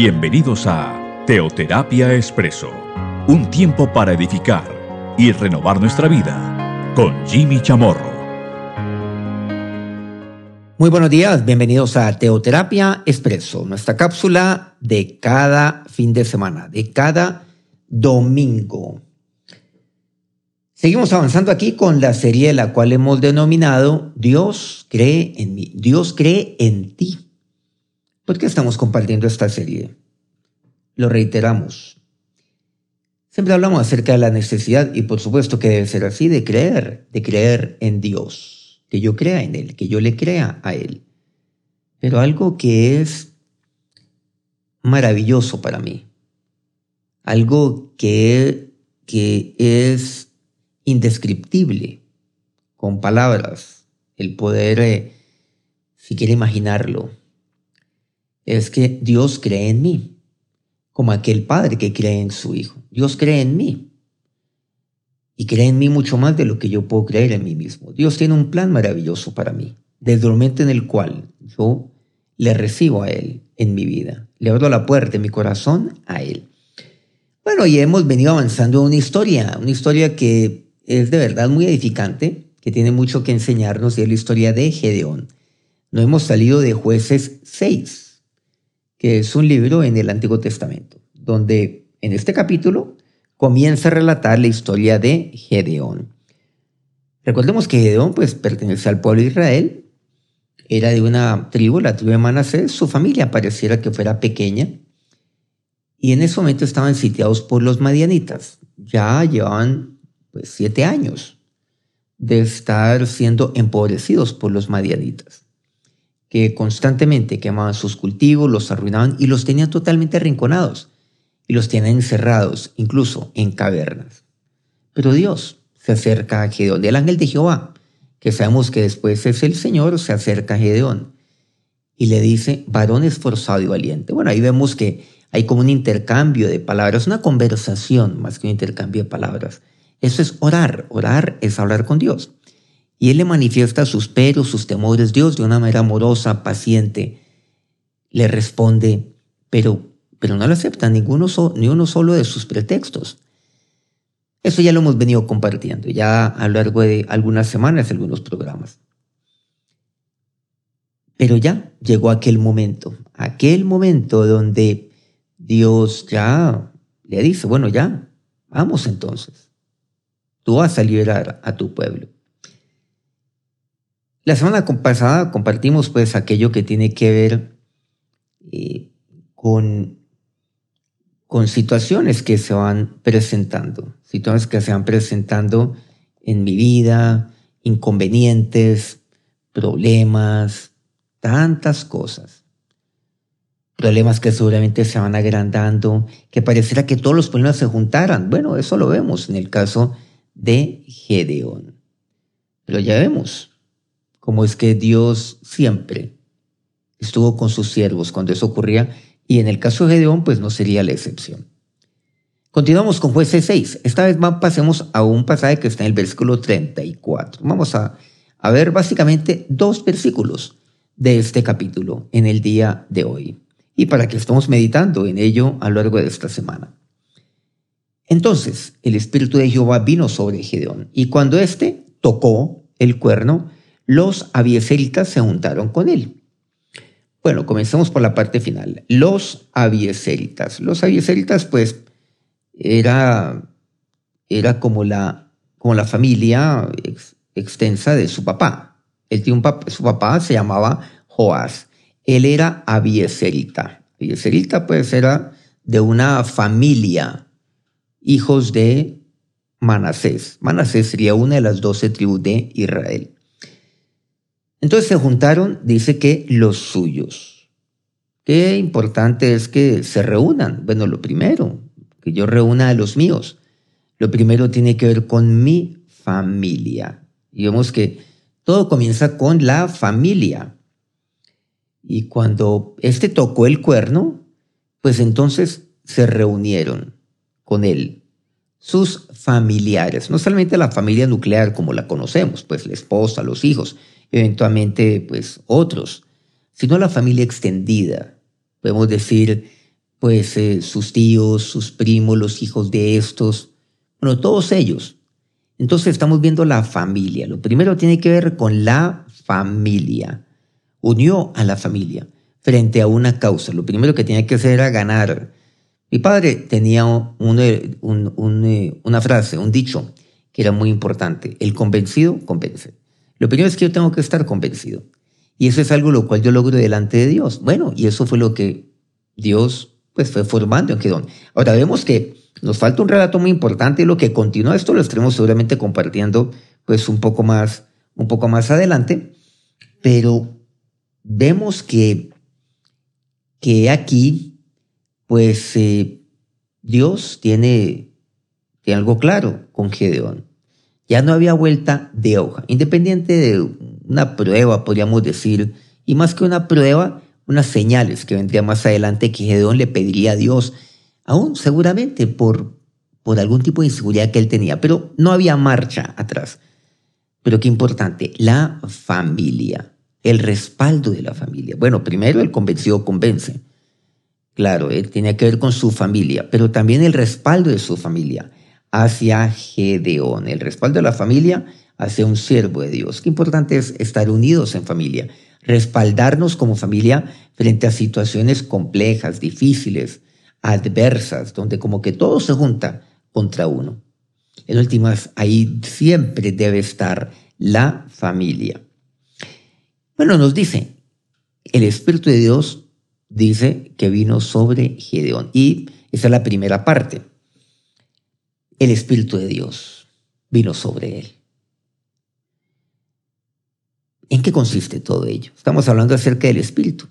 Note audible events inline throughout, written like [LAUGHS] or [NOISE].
Bienvenidos a Teoterapia Expreso, un tiempo para edificar y renovar nuestra vida con Jimmy Chamorro. Muy buenos días, bienvenidos a Teoterapia Expreso, nuestra cápsula de cada fin de semana, de cada domingo. Seguimos avanzando aquí con la serie la cual hemos denominado Dios cree en mí, Dios cree en ti. ¿Por qué estamos compartiendo esta serie? Lo reiteramos. Siempre hablamos acerca de la necesidad y por supuesto que debe ser así, de creer, de creer en Dios, que yo crea en Él, que yo le crea a Él. Pero algo que es maravilloso para mí, algo que, que es indescriptible con palabras, el poder, eh, si quiere imaginarlo, es que Dios cree en mí, como aquel padre que cree en su hijo. Dios cree en mí y cree en mí mucho más de lo que yo puedo creer en mí mismo. Dios tiene un plan maravilloso para mí, desde el momento en el cual yo le recibo a Él en mi vida, le abro la puerta de mi corazón a Él. Bueno, y hemos venido avanzando en una historia, una historia que es de verdad muy edificante, que tiene mucho que enseñarnos, y es la historia de Gedeón. No hemos salido de jueces 6 que es un libro en el Antiguo Testamento, donde en este capítulo comienza a relatar la historia de Gedeón. Recordemos que Gedeón pues, pertenece al pueblo de Israel, era de una tribu, la tribu de Manasés, su familia pareciera que fuera pequeña, y en ese momento estaban sitiados por los madianitas. Ya llevaban pues, siete años de estar siendo empobrecidos por los madianitas que constantemente quemaban sus cultivos, los arruinaban y los tenían totalmente arrinconados y los tenían encerrados, incluso en cavernas. Pero Dios se acerca a Gedeón, el ángel de Jehová, que sabemos que después es el Señor, se acerca a Gedeón y le dice, varón esforzado y valiente. Bueno, ahí vemos que hay como un intercambio de palabras, una conversación más que un intercambio de palabras. Eso es orar, orar es hablar con Dios. Y él le manifiesta sus peros, sus temores. Dios de una manera amorosa, paciente, le responde, pero, pero no le acepta ninguno, ni uno solo de sus pretextos. Eso ya lo hemos venido compartiendo, ya a lo largo de algunas semanas, algunos programas. Pero ya llegó aquel momento, aquel momento donde Dios ya le dice, bueno, ya, vamos entonces. Tú vas a liberar a tu pueblo. La semana pasada compartimos pues aquello que tiene que ver eh, con, con situaciones que se van presentando, situaciones que se van presentando en mi vida, inconvenientes, problemas, tantas cosas. Problemas que seguramente se van agrandando, que pareciera que todos los problemas se juntaran. Bueno, eso lo vemos en el caso de Gedeón. Pero ya vemos, como es que Dios siempre estuvo con sus siervos cuando eso ocurría, y en el caso de Gedeón, pues no sería la excepción. Continuamos con jueces 6. Esta vez pasemos a un pasaje que está en el versículo 34. Vamos a, a ver básicamente dos versículos de este capítulo en el día de hoy, y para que estemos meditando en ello a lo largo de esta semana. Entonces el Espíritu de Jehová vino sobre Gedeón, y cuando éste tocó el cuerno, los abieseritas se juntaron con él. Bueno, comencemos por la parte final. Los abieseritas. Los abieseritas, pues, era, era como, la, como la familia extensa de su papá. Tiene un su papá se llamaba Joás. Él era abieserita. Abieserita, pues, era de una familia, hijos de Manasés. Manasés sería una de las doce tribus de Israel. Entonces se juntaron, dice que los suyos. Qué importante es que se reúnan. Bueno, lo primero, que yo reúna a los míos. Lo primero tiene que ver con mi familia. Y vemos que todo comienza con la familia. Y cuando este tocó el cuerno, pues entonces se reunieron con él sus familiares, no solamente la familia nuclear como la conocemos, pues la esposa, los hijos, eventualmente pues otros, sino la familia extendida. Podemos decir pues eh, sus tíos, sus primos, los hijos de estos, bueno, todos ellos. Entonces estamos viendo la familia. Lo primero tiene que ver con la familia. Unió a la familia frente a una causa. Lo primero que tenía que hacer era ganar. Mi padre tenía eh, una frase, un dicho, que era muy importante. El convencido convence. Lo primero es que yo tengo que estar convencido. Y eso es algo lo cual yo logro delante de Dios. Bueno, y eso fue lo que Dios pues, fue formando en Gedón. Ahora vemos que nos falta un relato muy importante y lo que continúa esto lo estaremos seguramente compartiendo pues un poco más, un poco más adelante. Pero vemos que que aquí, pues eh, Dios tiene, tiene algo claro con Gedeón. Ya no había vuelta de hoja, independiente de una prueba, podríamos decir, y más que una prueba, unas señales que vendría más adelante que Gedeón le pediría a Dios, aún seguramente por, por algún tipo de inseguridad que él tenía, pero no había marcha atrás. Pero qué importante, la familia el respaldo de la familia. Bueno, primero el convencido convence. Claro, él tenía que ver con su familia, pero también el respaldo de su familia hacia Gedeón, el respaldo de la familia hacia un siervo de Dios. Qué importante es estar unidos en familia, respaldarnos como familia frente a situaciones complejas, difíciles, adversas, donde como que todo se junta contra uno. En últimas, ahí siempre debe estar la familia. Bueno, nos dice, el Espíritu de Dios dice que vino sobre Gedeón. Y esa es la primera parte. El Espíritu de Dios vino sobre él. ¿En qué consiste todo ello? Estamos hablando acerca del Espíritu.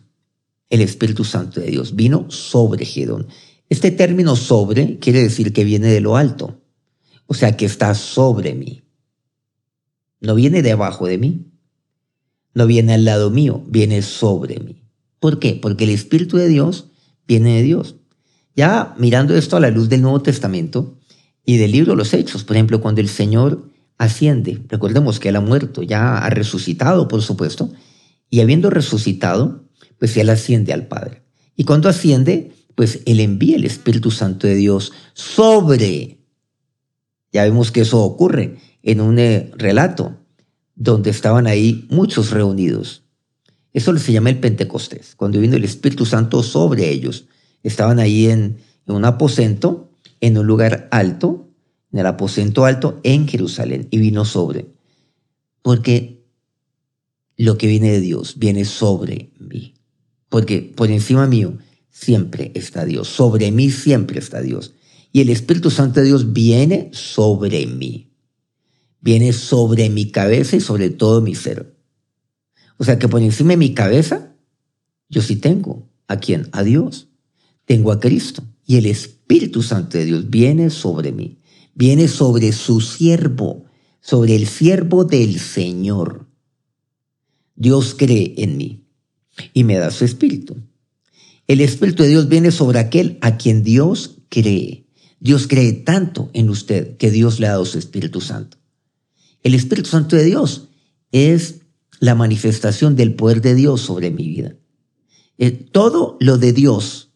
El Espíritu Santo de Dios vino sobre Gedeón. Este término sobre quiere decir que viene de lo alto, o sea que está sobre mí. No viene debajo de mí, no viene al lado mío, viene sobre mí. ¿Por qué? Porque el Espíritu de Dios viene de Dios. Ya mirando esto a la luz del Nuevo Testamento y del libro de los Hechos, por ejemplo, cuando el Señor asciende, recordemos que Él ha muerto, ya ha resucitado, por supuesto, y habiendo resucitado, pues Él asciende al Padre. Y cuando asciende, pues Él envía el Espíritu Santo de Dios sobre. Ya vemos que eso ocurre en un eh, relato donde estaban ahí muchos reunidos. Eso se llama el Pentecostés, cuando vino el Espíritu Santo sobre ellos. Estaban ahí en, un aposento, en un lugar alto, en el aposento alto en Jerusalén, y vino sobre. Porque lo que viene de Dios viene sobre mí. Porque por encima mío siempre está Dios, sobre mí siempre está Dios. Y el Espíritu Santo de Dios viene sobre mí viene sobre mi cabeza y sobre todo mi ser. O sea que por encima de mi cabeza, yo sí tengo. ¿A quién? A Dios. Tengo a Cristo. Y el Espíritu Santo de Dios viene sobre mí. Viene sobre su siervo, sobre el siervo del Señor. Dios cree en mí y me da su Espíritu. El Espíritu de Dios viene sobre aquel a quien Dios cree. Dios cree tanto en usted que Dios le ha dado su Espíritu Santo. El Espíritu Santo de Dios es la manifestación del poder de Dios sobre mi vida. Eh, todo lo de Dios,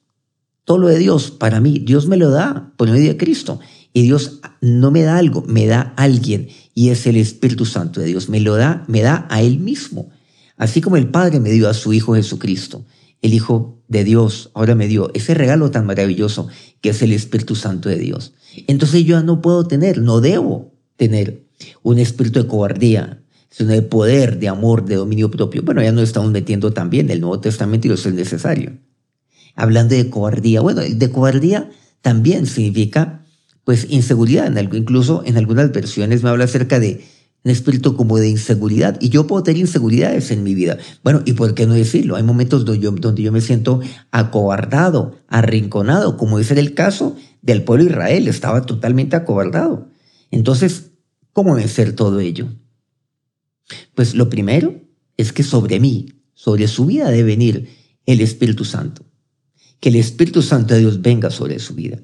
todo lo de Dios para mí, Dios me lo da por medio de Cristo. Y Dios no me da algo, me da alguien. Y es el Espíritu Santo de Dios. Me lo da, me da a Él mismo. Así como el Padre me dio a su Hijo Jesucristo, el Hijo de Dios, ahora me dio ese regalo tan maravilloso que es el Espíritu Santo de Dios. Entonces yo no puedo tener, no debo tener un espíritu de cobardía, sino de poder, de amor, de dominio propio. Bueno, ya nos estamos metiendo también el Nuevo Testamento y eso es necesario. Hablando de cobardía, bueno, de cobardía también significa pues inseguridad. incluso en algunas versiones me habla acerca de un espíritu como de inseguridad. Y yo puedo tener inseguridades en mi vida. Bueno, ¿y por qué no decirlo? Hay momentos donde yo, donde yo me siento acobardado, arrinconado, como es el caso del pueblo de Israel. Estaba totalmente acobardado. Entonces, ¿Cómo vencer todo ello? Pues lo primero es que sobre mí, sobre su vida debe venir el Espíritu Santo. Que el Espíritu Santo de Dios venga sobre su vida.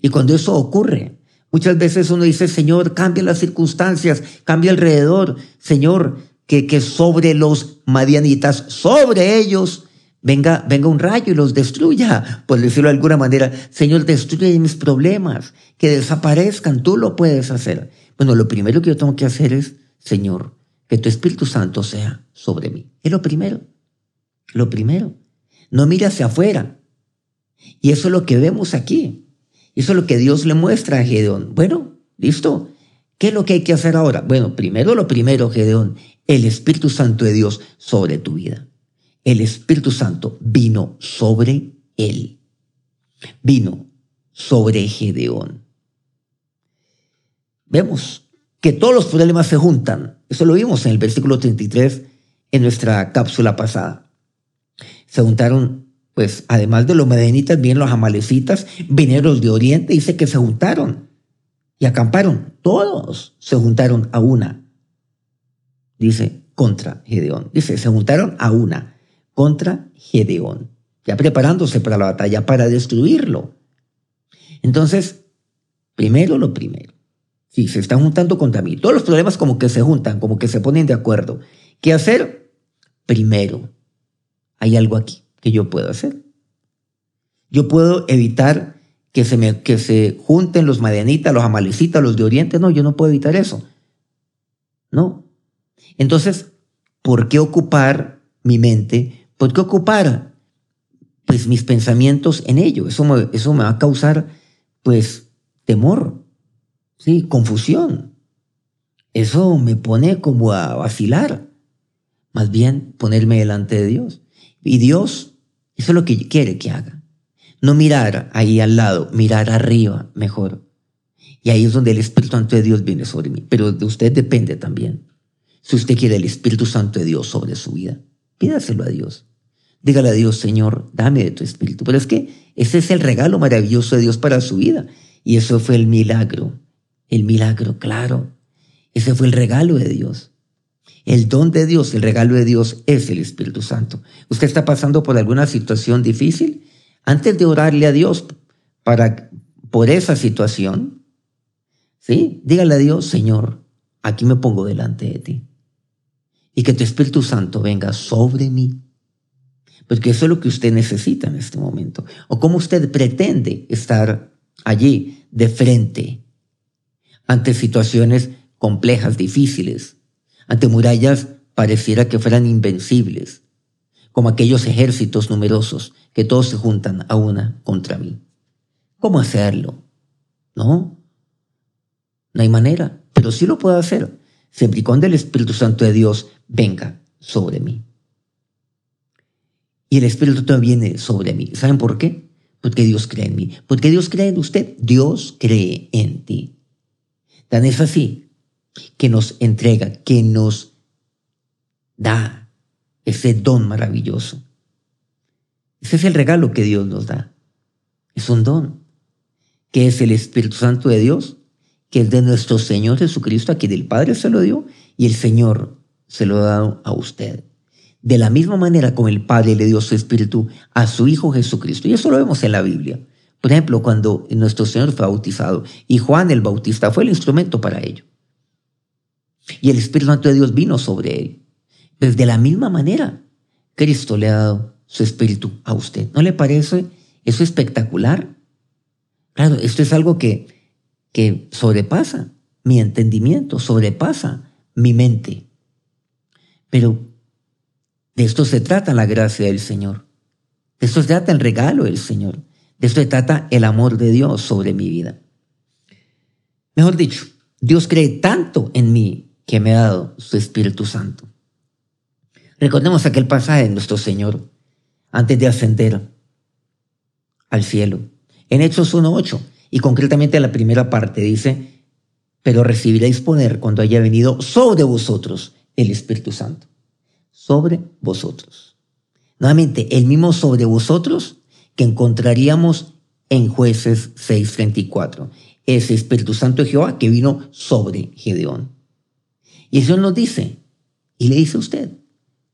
Y cuando eso ocurre, muchas veces uno dice, Señor, cambia las circunstancias, cambia alrededor. Señor, que, que sobre los madianitas, sobre ellos, venga, venga un rayo y los destruya, por decirlo de alguna manera. Señor, destruye mis problemas, que desaparezcan, tú lo puedes hacer. Bueno, lo primero que yo tengo que hacer es, Señor, que tu Espíritu Santo sea sobre mí. Es lo primero. Lo primero. No mire hacia afuera. Y eso es lo que vemos aquí. Eso es lo que Dios le muestra a Gedeón. Bueno, listo. ¿Qué es lo que hay que hacer ahora? Bueno, primero lo primero, Gedeón, el Espíritu Santo de Dios sobre tu vida. El Espíritu Santo vino sobre él. Vino sobre Gedeón. Vemos que todos los problemas se juntan. Eso lo vimos en el versículo 33 en nuestra cápsula pasada. Se juntaron, pues, además de los medenitas, bien los amalecitas, vinieron los de Oriente, dice que se juntaron y acamparon. Todos se juntaron a una. Dice, contra Gedeón. Dice, se juntaron a una contra Gedeón, ya preparándose para la batalla, para destruirlo. Entonces, primero lo primero. Si se están juntando contra mí, todos los problemas como que se juntan, como que se ponen de acuerdo. ¿Qué hacer? Primero, hay algo aquí que yo puedo hacer. Yo puedo evitar que se, me, que se junten los madianitas, los amalecitas, los de Oriente. No, yo no puedo evitar eso. No. Entonces, ¿por qué ocupar mi mente? ¿Por qué ocupar pues mis pensamientos en ello? Eso me, eso me va a causar pues temor, sí, confusión. Eso me pone como a vacilar. Más bien ponerme delante de Dios. Y Dios, eso es lo que quiere que haga. No mirar ahí al lado, mirar arriba mejor. Y ahí es donde el Espíritu Santo de Dios viene sobre mí. Pero de usted depende también. Si usted quiere el Espíritu Santo de Dios sobre su vida, pídaselo a Dios. Dígale a Dios, Señor, dame de tu Espíritu. Pero es que ese es el regalo maravilloso de Dios para su vida. Y eso fue el milagro. El milagro, claro. Ese fue el regalo de Dios. El don de Dios, el regalo de Dios es el Espíritu Santo. ¿Usted está pasando por alguna situación difícil? antes de orarle a Dios para, por esa situación, ¿sí? Dígale a Dios, Señor, aquí me pongo delante de ti. Y que tu Espíritu Santo venga sobre mí. Porque eso es lo que usted necesita en este momento. O cómo usted pretende estar allí de frente ante situaciones complejas, difíciles, ante murallas pareciera que fueran invencibles, como aquellos ejércitos numerosos que todos se juntan a una contra mí. ¿Cómo hacerlo? No, no hay manera, pero sí lo puedo hacer, siempre y cuando el Espíritu Santo de Dios venga sobre mí. Y el Espíritu Santo viene sobre mí. ¿Saben por qué? Porque Dios cree en mí. Porque Dios cree en usted. Dios cree en ti. Tan es así que nos entrega, que nos da ese don maravilloso. Ese es el regalo que Dios nos da. Es un don, que es el Espíritu Santo de Dios, que es de nuestro Señor Jesucristo, a quien el Padre se lo dio y el Señor se lo ha dado a usted. De la misma manera como el Padre le dio su Espíritu a su Hijo Jesucristo. Y eso lo vemos en la Biblia. Por ejemplo, cuando nuestro Señor fue bautizado y Juan el Bautista fue el instrumento para ello. Y el Espíritu Santo de Dios vino sobre él. Pues de la misma manera, Cristo le ha dado su espíritu a usted. ¿No le parece eso espectacular? Claro, esto es algo que, que sobrepasa mi entendimiento, sobrepasa mi mente. Pero de esto se trata la gracia del Señor. De esto se trata el regalo del Señor. De esto se trata el amor de Dios sobre mi vida. Mejor dicho, Dios cree tanto en mí que me ha dado su Espíritu Santo. Recordemos aquel pasaje de nuestro Señor antes de ascender al cielo. En Hechos 1.8, y concretamente la primera parte dice, pero recibiréis poder cuando haya venido sobre vosotros el Espíritu Santo. Sobre vosotros. Nuevamente, el mismo sobre vosotros que encontraríamos en jueces 6.34. Ese Espíritu Santo de Jehová que vino sobre Gedeón. Y eso nos dice, y le dice a usted,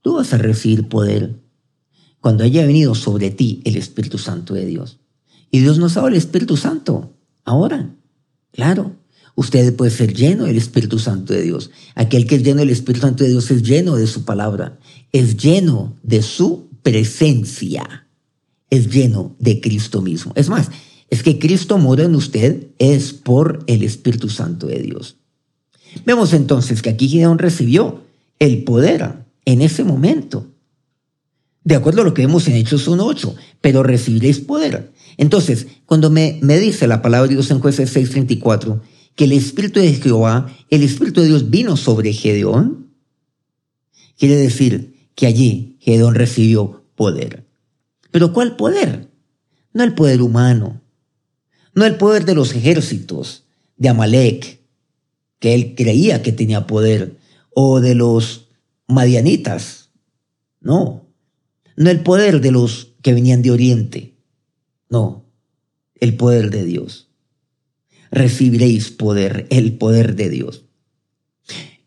tú vas a recibir poder cuando haya venido sobre ti el Espíritu Santo de Dios. Y Dios nos ha dado el Espíritu Santo ahora. Claro, usted puede ser lleno del Espíritu Santo de Dios. Aquel que es lleno del Espíritu Santo de Dios es lleno de su palabra, es lleno de su presencia es lleno de Cristo mismo. Es más, es que Cristo mora en usted es por el Espíritu Santo de Dios. Vemos entonces que aquí Gideón recibió el poder en ese momento. De acuerdo a lo que vemos en Hechos 1.8, pero recibiréis poder. Entonces, cuando me, me dice la palabra de Dios en jueces 6.34, que el Espíritu de Jehová, el Espíritu de Dios vino sobre Gedeón, quiere decir que allí Gedeón recibió poder. Pero ¿cuál poder? No el poder humano, no el poder de los ejércitos de Amalek, que él creía que tenía poder, o de los madianitas, no, no el poder de los que venían de Oriente, no, el poder de Dios. Recibiréis poder, el poder de Dios.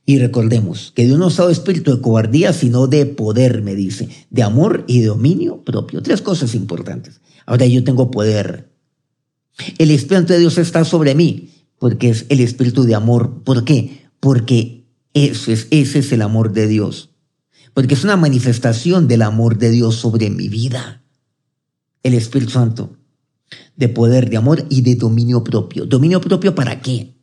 Y recordemos que Dios no ha dado espíritu de cobardía, sino de poder, me dice, de amor y de dominio propio. Tres cosas importantes. Ahora yo tengo poder. El Espíritu de Dios está sobre mí, porque es el espíritu de amor. ¿Por qué? Porque eso es, ese es el amor de Dios. Porque es una manifestación del amor de Dios sobre mi vida. El Espíritu Santo. De poder, de amor y de dominio propio. ¿Dominio propio para qué?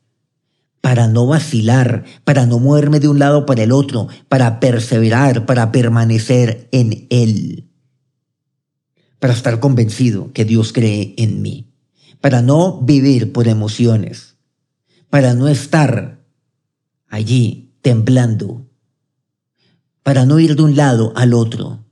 para no vacilar, para no moverme de un lado para el otro, para perseverar, para permanecer en Él, para estar convencido que Dios cree en mí, para no vivir por emociones, para no estar allí temblando, para no ir de un lado al otro,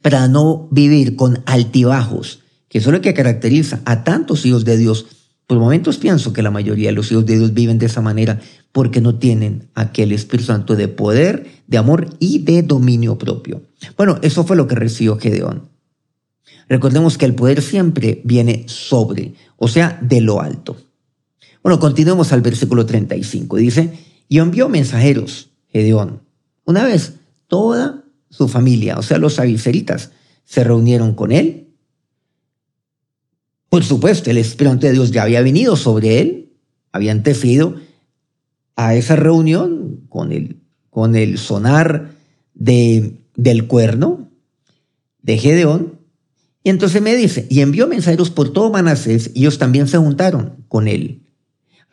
para no vivir con altibajos, que eso es lo que caracteriza a tantos hijos de Dios por momentos pienso que la mayoría de los hijos de Dios viven de esa manera porque no tienen aquel Espíritu Santo de poder, de amor y de dominio propio. Bueno, eso fue lo que recibió Gedeón. Recordemos que el poder siempre viene sobre, o sea, de lo alto. Bueno, continuemos al versículo 35. Dice, y envió mensajeros, Gedeón. Una vez toda su familia, o sea, los aviseritas, se reunieron con él por supuesto, el Espíritu de Dios ya había venido sobre él, había antecedido a esa reunión con el, con el sonar de, del cuerno de Gedeón. Y entonces me dice, y envió mensajeros por todo Manasés, y ellos también se juntaron con él.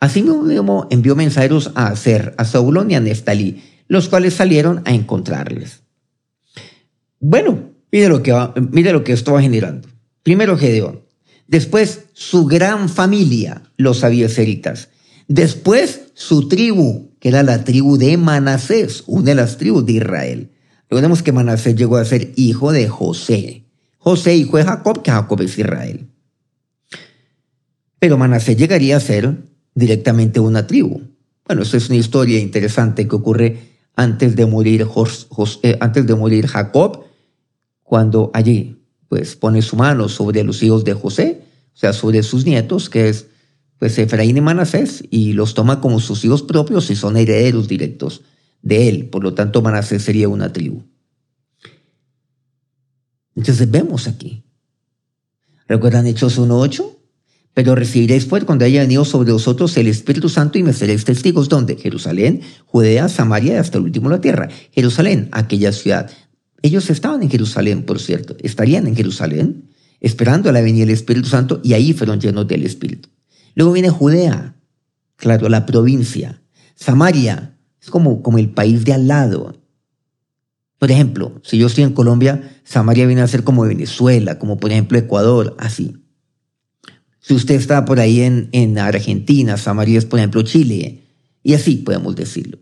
Así mismo envió mensajeros a Aser, a Saulón y a Neftalí, los cuales salieron a encontrarles. Bueno, mire lo que, mire lo que esto va generando. Primero Gedeón. Después su gran familia, los abieseritas. Después su tribu, que era la tribu de Manasés, una de las tribus de Israel. Recordemos que Manasés llegó a ser hijo de José. José, hijo de Jacob, que Jacob es Israel. Pero Manasés llegaría a ser directamente una tribu. Bueno, eso es una historia interesante que ocurre antes de morir, eh, antes de morir Jacob, cuando allí pues pone su mano sobre los hijos de José, o sea, sobre sus nietos, que es pues Efraín y Manasés, y los toma como sus hijos propios y son herederos directos de él. Por lo tanto, Manasés sería una tribu. Entonces vemos aquí. ¿Recuerdan Hechos 1.8? Pero recibiréis pues cuando haya venido sobre vosotros el Espíritu Santo y me seréis testigos. ¿Dónde? Jerusalén, Judea, Samaria y hasta el último la tierra. Jerusalén, aquella ciudad ellos estaban en Jerusalén, por cierto, estarían en Jerusalén esperando a la venida del Espíritu Santo y ahí fueron llenos del Espíritu. Luego viene Judea, claro, la provincia. Samaria es como, como el país de al lado. Por ejemplo, si yo estoy en Colombia, Samaria viene a ser como Venezuela, como por ejemplo Ecuador, así. Si usted está por ahí en, en Argentina, Samaria es por ejemplo Chile, y así podemos decirlo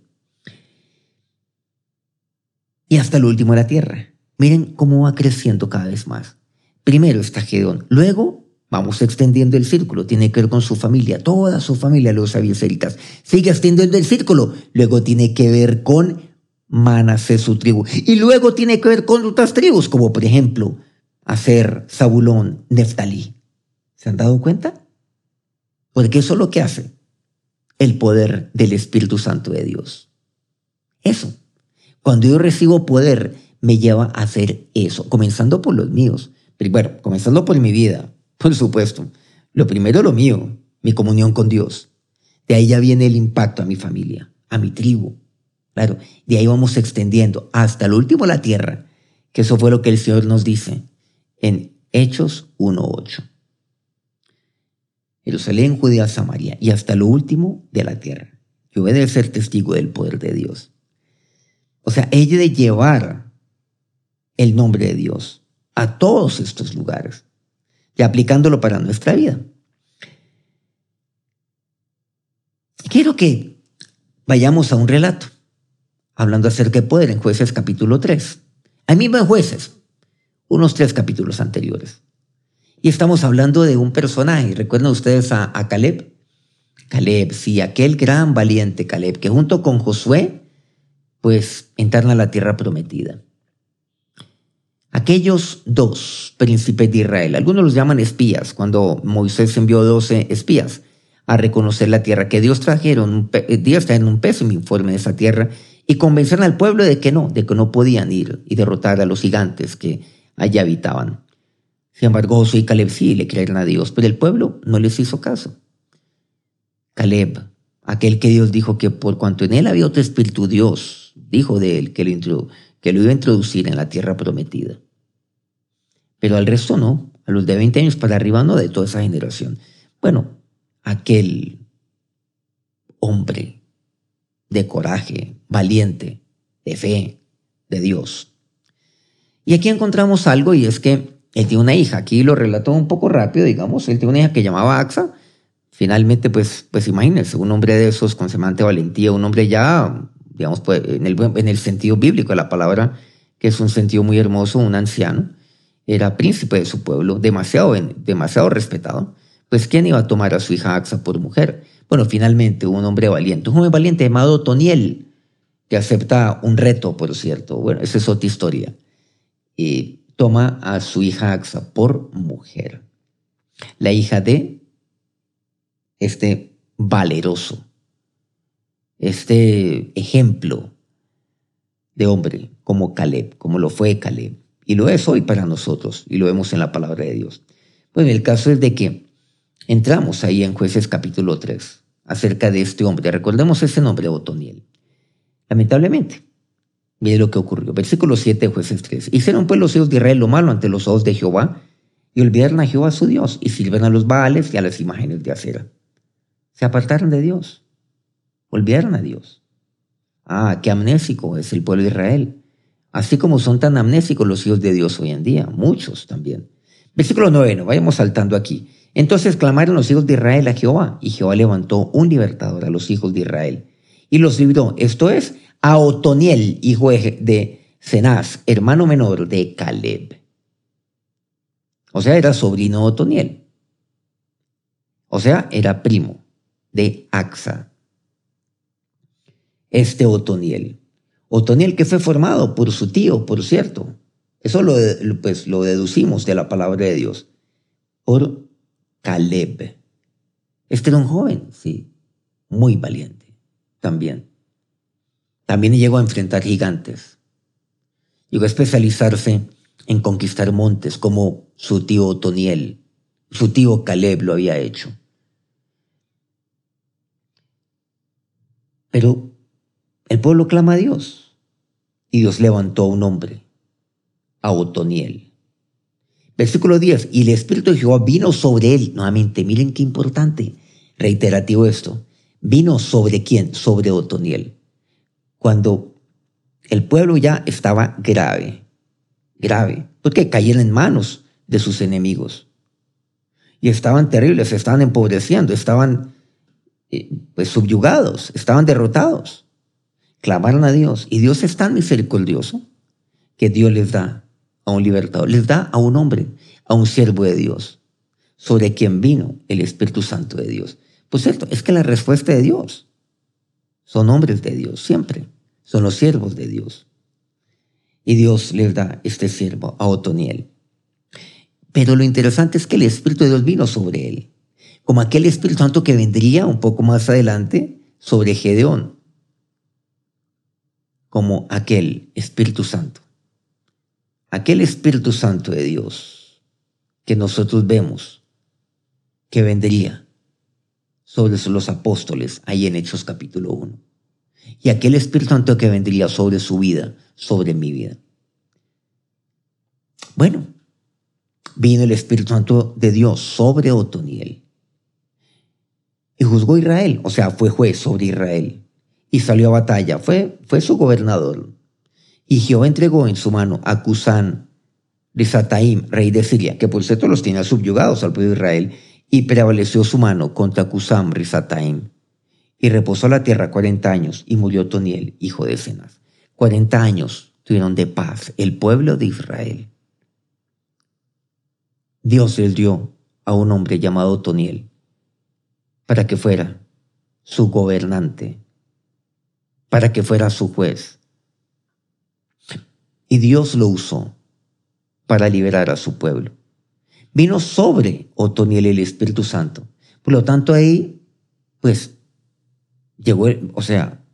y hasta el último la tierra. Miren cómo va creciendo cada vez más. Primero está Gedón, luego vamos extendiendo el círculo, tiene que ver con su familia, toda su familia, los abieseritas. Sigue extendiendo el círculo, luego tiene que ver con Manasés, su tribu, y luego tiene que ver con otras tribus, como por ejemplo, Hacer, Zabulón, Neftalí. ¿Se han dado cuenta? Porque eso es lo que hace el poder del Espíritu Santo de Dios. Eso. Cuando yo recibo poder, me lleva a hacer eso, comenzando por los míos. Primero, comenzando por mi vida, [LAUGHS] por supuesto. Lo primero, lo mío, mi comunión con Dios. De ahí ya viene el impacto a mi familia, a mi tribu. Claro, de ahí vamos extendiendo hasta el último la tierra, Que eso fue lo que el Señor nos dice en Hechos 1.8. Jerusalén, Judea, Samaria y hasta lo último de la tierra. Yo he de ser testigo del poder de Dios. O sea, ella de llevar el nombre de Dios a todos estos lugares y aplicándolo para nuestra vida. Quiero que vayamos a un relato, hablando acerca de poder en jueces capítulo 3. Ahí mismo en jueces, unos tres capítulos anteriores. Y estamos hablando de un personaje. ¿Recuerdan ustedes a, Caleb? Caleb, sí, aquel gran valiente Caleb, que junto con Josué, pues entraron a la tierra prometida. Aquellos dos príncipes de Israel, algunos los llaman espías, cuando Moisés envió doce espías a reconocer la tierra, que Dios trajeron, eh, Dios trajeron un pésimo informe de esa tierra y convencieron al pueblo de que no, de que no podían ir y derrotar a los gigantes que allí habitaban. Sin embargo, Josué y Caleb sí le creyeron a Dios, pero el pueblo no les hizo caso. Caleb, aquel que Dios dijo que por cuanto en él había otro espíritu, Dios dijo de él que lo, que lo iba a introducir en la tierra prometida. Pero al resto no, a los de 20 años para arriba no, de toda esa generación. Bueno, aquel hombre de coraje, valiente, de fe, de Dios. Y aquí encontramos algo y es que él tiene una hija, aquí lo relató un poco rápido, digamos, él tiene una hija que llamaba Axa. Finalmente, pues, pues imagínense, un hombre de esos con semejante valentía, un hombre ya, digamos, pues, en, el, en el sentido bíblico de la palabra, que es un sentido muy hermoso, un anciano, era príncipe de su pueblo, demasiado, demasiado respetado. Pues, ¿quién iba a tomar a su hija Axa por mujer? Bueno, finalmente, un hombre valiente, un hombre valiente llamado Toniel, que acepta un reto, por cierto. Bueno, esa es otra historia. Y toma a su hija Axa por mujer, la hija de este valeroso, este ejemplo de hombre como Caleb, como lo fue Caleb, y lo es hoy para nosotros, y lo vemos en la palabra de Dios. Bueno, el caso es de que entramos ahí en jueces capítulo 3 acerca de este hombre. Recordemos ese nombre, Otoniel. Lamentablemente, Mire lo que ocurrió. Versículo 7 jueces 3. Hicieron pues los hijos de Israel lo malo ante los ojos de Jehová y olvidaron a Jehová su Dios y sirven a los Baales y a las imágenes de acera. Se apartaron de Dios. Olvidaron a Dios. Ah, qué amnésico es el pueblo de Israel. Así como son tan amnésicos los hijos de Dios hoy en día, muchos también. Versículo 9, vayamos saltando aquí. Entonces clamaron los hijos de Israel a Jehová, y Jehová levantó un libertador a los hijos de Israel, y los libró, esto es, a Otoniel, hijo de Cenaz, hermano menor de Caleb. O sea, era sobrino de Otoniel. O sea, era primo de Axa. Este Otoniel. Otoniel que fue formado por su tío, por cierto. Eso lo, pues, lo deducimos de la palabra de Dios. Por Caleb. Este era un joven, sí, muy valiente también. También llegó a enfrentar gigantes. Llegó a especializarse en conquistar montes como su tío Otoniel, su tío Caleb lo había hecho. Pero el pueblo clama a Dios y Dios levantó a un hombre, a Otoniel. Versículo 10, y el Espíritu de Jehová vino sobre él. Nuevamente, miren qué importante, reiterativo esto. Vino sobre quién? Sobre Otoniel cuando el pueblo ya estaba grave, grave, porque caían en manos de sus enemigos. Y estaban terribles, estaban empobreciendo, estaban eh, pues subyugados, estaban derrotados. Clamaron a Dios y Dios es tan misericordioso que Dios les da a un libertador, les da a un hombre, a un siervo de Dios, sobre quien vino el Espíritu Santo de Dios. Pues cierto, es que la respuesta de Dios son hombres de Dios, siempre son los siervos de Dios. Y Dios les da este siervo a Otoniel. Pero lo interesante es que el Espíritu de Dios vino sobre él, como aquel Espíritu Santo que vendría un poco más adelante sobre Gedeón, como aquel Espíritu Santo. Aquel Espíritu Santo de Dios que nosotros vemos que vendría sobre los apóstoles ahí en Hechos capítulo 1 y aquel Espíritu Santo que vendría sobre su vida, sobre mi vida. Bueno, vino el Espíritu Santo de Dios sobre Otoniel y juzgó Israel, o sea, fue juez sobre Israel y salió a batalla, fue, fue su gobernador. Y Jehová entregó en su mano a Cusán, Risataim, rey de Siria, que por cierto los tenía subyugados al pueblo de Israel, y prevaleció su mano contra Cusán, Risataim. Y reposó la tierra cuarenta años, y murió Toniel, hijo de Cenas. Cuarenta años tuvieron de paz el pueblo de Israel. Dios les dio a un hombre llamado Toniel para que fuera su gobernante, para que fuera su juez. Y Dios lo usó para liberar a su pueblo. Vino sobre Otoniel el Espíritu Santo. Por lo tanto, ahí, pues, llegó, el, o sea,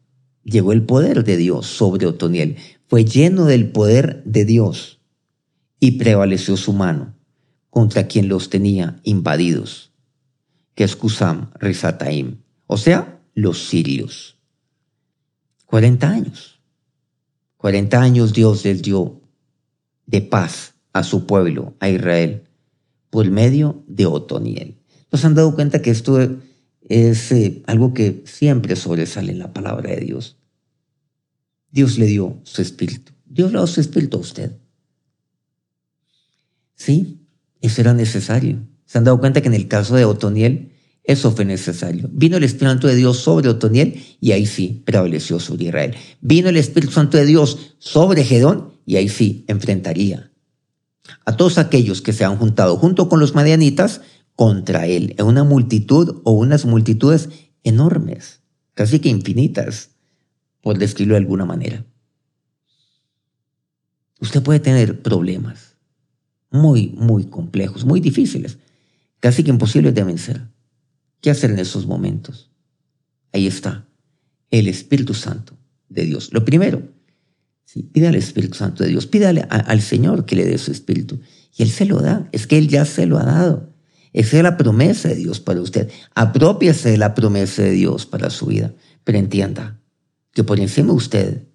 llegó el poder de Dios sobre Otoniel. Fue lleno del poder de Dios y prevaleció su mano contra quien los tenía invadidos, que es Kusam Rizataim, o sea, los sirios. 40 años. 40 años Dios les dio de paz a su pueblo, a Israel, por medio de Otoniel. Nos han dado cuenta que esto es eh, algo que siempre sobresale en la palabra de Dios. Dios le dio su espíritu. Dios le dio su espíritu a usted. Sí, eso era necesario. Se han dado cuenta que en el caso de Otoniel, eso fue necesario. Vino el Espíritu Santo de Dios sobre Otoniel y ahí sí prevaleció sobre Israel. Vino el Espíritu Santo de Dios sobre Gedón y ahí sí enfrentaría a todos aquellos que se han juntado junto con los madianitas contra él en una multitud o unas multitudes enormes, casi que infinitas, por describirlo de alguna manera. Usted puede tener problemas muy, muy complejos, muy difíciles, casi que imposibles de vencer. ¿Qué hacer en esos momentos? Ahí está, el Espíritu Santo de Dios. Lo primero, sí, pídale al Espíritu Santo de Dios, pídale al Señor que le dé su Espíritu. Y Él se lo da, es que Él ya se lo ha dado. Esa es la promesa de Dios para usted. Apropiase de la promesa de Dios para su vida. Pero entienda que por encima de usted,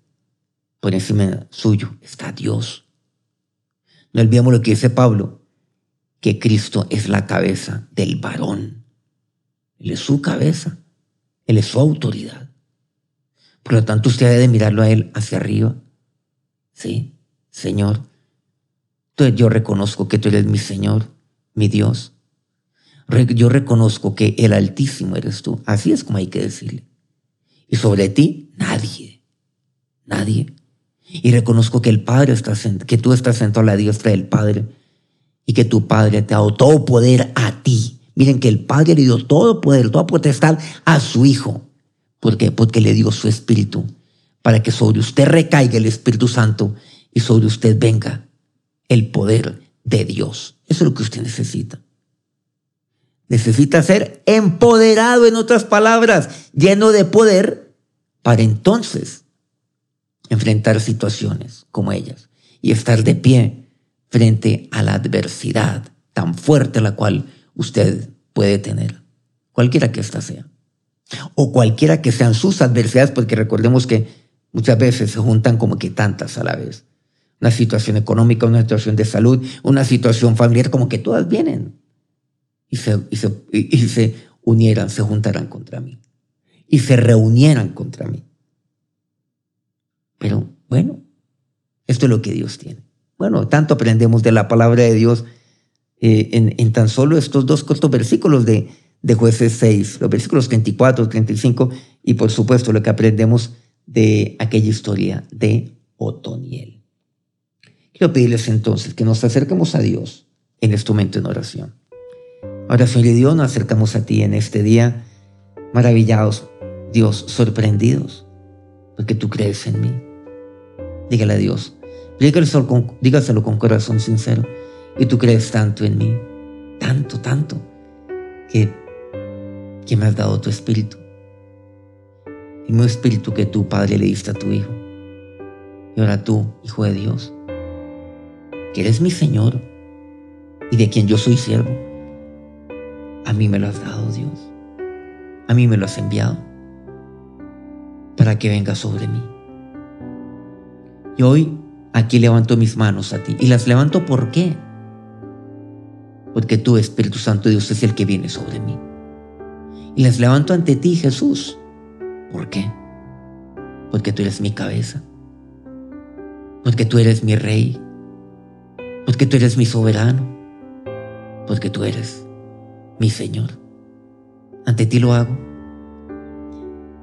por encima suyo, está Dios. No olvidemos lo que dice Pablo, que Cristo es la cabeza del varón. Él es su cabeza, Él es su autoridad. Por lo tanto, usted debe mirarlo a Él hacia arriba. Sí, Señor. Entonces yo reconozco que tú eres mi Señor, mi Dios. Yo reconozco que el Altísimo eres tú. Así es como hay que decirle. Y sobre ti, nadie. Nadie. Y reconozco que el Padre está que tú estás sentado a la diestra del Padre y que tu Padre te ha dado todo poder a ti. Miren que el Padre le dio todo poder, toda potestad a su Hijo. Porque le dio su Espíritu para que sobre usted recaiga el Espíritu Santo y sobre usted venga el poder de Dios. Eso es lo que usted necesita. Necesita ser empoderado, en otras palabras, lleno de poder, para entonces enfrentar situaciones como ellas y estar de pie frente a la adversidad tan fuerte la cual usted puede tener, cualquiera que ésta sea, o cualquiera que sean sus adversidades, porque recordemos que muchas veces se juntan como que tantas a la vez. Una situación económica, una situación de salud, una situación familiar, como que todas vienen y se, y se, y se unieran, se juntarán contra mí y se reunieran contra mí. Pero bueno, esto es lo que Dios tiene. Bueno, tanto aprendemos de la palabra de Dios eh, en, tan solo estos dos cortos versículos de, de jueces 6, los versículos 34, 35 y por supuesto lo que aprendemos de aquella historia de Otoniel. Quiero pedirles entonces que nos acerquemos a Dios en este momento en oración. Ahora, Señor Dios, nos acercamos a ti en este día, maravillados, Dios, sorprendidos, porque tú crees en mí. Dígale a Dios. Dígaselo con, dígaselo con corazón sincero. Y tú crees tanto en mí, tanto, tanto, que, que me has dado tu espíritu. El mismo espíritu que tú, Padre, le diste a tu Hijo. Y ahora tú, Hijo de Dios, que eres mi Señor y de quien yo soy siervo, a mí me lo has dado, Dios. A mí me lo has enviado para que venga sobre mí. Y hoy aquí levanto mis manos a ti. ¿Y las levanto por qué? Porque tú, Espíritu Santo Dios, es el que viene sobre mí. Y las levanto ante ti, Jesús. ¿Por qué? Porque tú eres mi cabeza. Porque tú eres mi rey. Porque tú eres mi soberano. Porque tú eres mi Señor. Ante ti lo hago.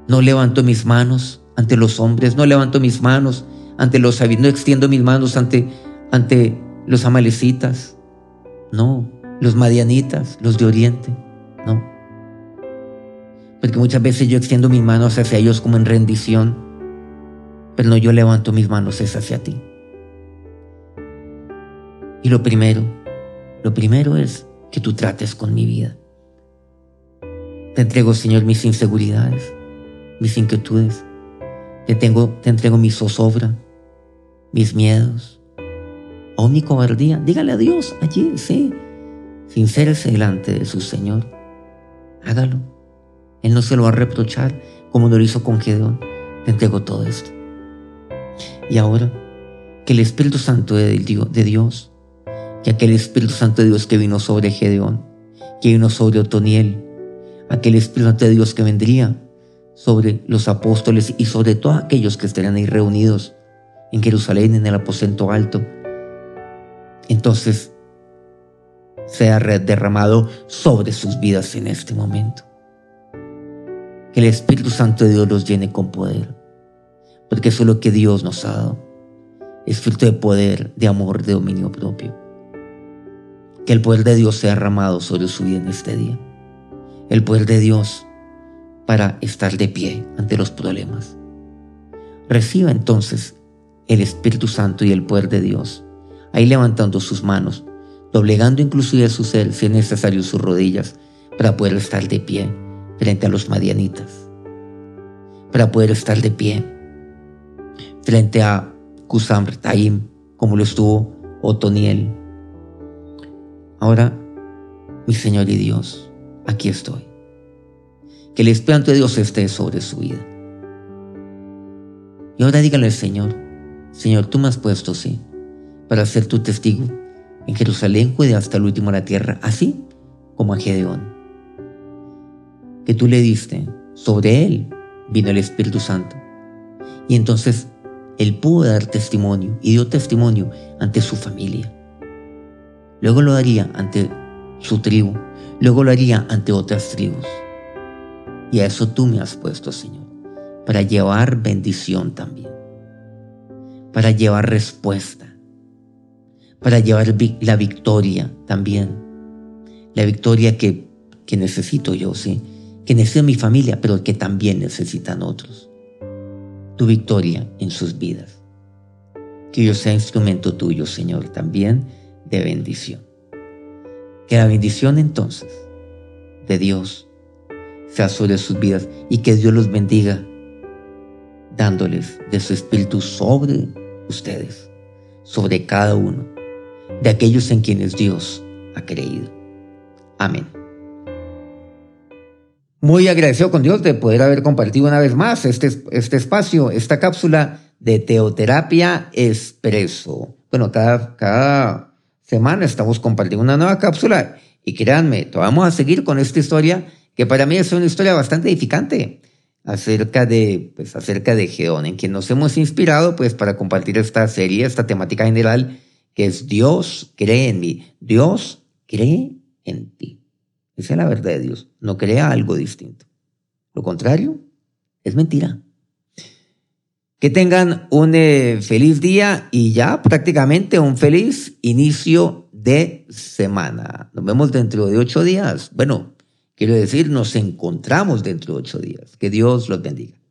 No levanto mis manos ante los hombres, no levanto mis manos ante los no extiendo mis manos ante, ante los amalecitas, no, los madianitas, los de Oriente, no. Porque muchas veces yo extiendo mis manos hacia ellos como en rendición, pero no yo levanto mis manos es hacia ti. Y lo primero, lo primero es que tú trates con mi vida. Te entrego, Señor, mis inseguridades, mis inquietudes. Te, tengo, te entrego mi zozobra, mis miedos, o mi cobardía. Dígale a Dios allí, sí. Sincérese delante de su Señor. Hágalo. Él no se lo va a reprochar como lo hizo con Gedeón. Te entrego todo esto. Y ahora, que el Espíritu Santo de Dios, que aquel Espíritu Santo de Dios que vino sobre Gedeón, que vino sobre Otoniel, aquel Espíritu Santo de Dios que vendría sobre los apóstoles y sobre todos aquellos que estarían ahí reunidos en Jerusalén, en el aposento alto. Entonces, sea derramado sobre sus vidas en este momento. Que el Espíritu Santo de Dios los llene con poder, porque eso es lo que Dios nos ha dado. Es fruto de poder, de amor, de dominio propio. Que el poder de Dios sea derramado sobre su vida en este día. El poder de Dios para estar de pie ante los problemas. Reciba entonces el Espíritu Santo y el poder de Dios, ahí levantando sus manos, doblegando inclusive su ser, si es necesario, sus rodillas, para poder estar de pie frente a los madianitas, para poder estar de pie frente a Kusam Taim, como lo estuvo Otoniel. Ahora, mi Señor y Dios, aquí estoy que el Espíritu de Dios esté sobre su vida. Y ahora dígale al Señor, Señor, tú me has puesto, sí, para ser tu testigo en Jerusalén, Judea hasta el último de la tierra, así como a Gedeón, que tú le diste, sobre él vino el Espíritu Santo. Y entonces él pudo dar testimonio y dio testimonio ante su familia. Luego lo haría ante su tribu, luego lo haría ante otras tribus. Y a eso tú me has puesto, Señor, para llevar bendición también, para llevar respuesta, para llevar la victoria también, la victoria que, que necesito yo, sí, que necesita mi familia, pero que también necesitan otros. Tu victoria en sus vidas. Que yo sea instrumento tuyo, Señor, también de bendición. Que la bendición entonces de Dios sea sobre sus vidas y que Dios los bendiga, dándoles de su espíritu sobre ustedes, sobre cada uno, de aquellos en quienes Dios ha creído. Amén. Muy agradecido con Dios de poder haber compartido una vez más este, este espacio, esta cápsula de Teoterapia Expreso. Bueno, cada, cada semana estamos compartiendo una nueva cápsula y créanme, vamos a seguir con esta historia que para mí es una historia bastante edificante acerca de, pues, acerca de en quien nos hemos inspirado pues, para compartir esta serie, esta temática general, que es Dios cree en mí. Dios cree en ti. Esa es la verdad de Dios. No crea algo distinto. Lo contrario es mentira. Que tengan un eh, feliz día y ya prácticamente un feliz inicio de semana. Nos vemos dentro de ocho días. Bueno, Quiero decir, nos encontramos dentro de ocho días. Que Dios los bendiga.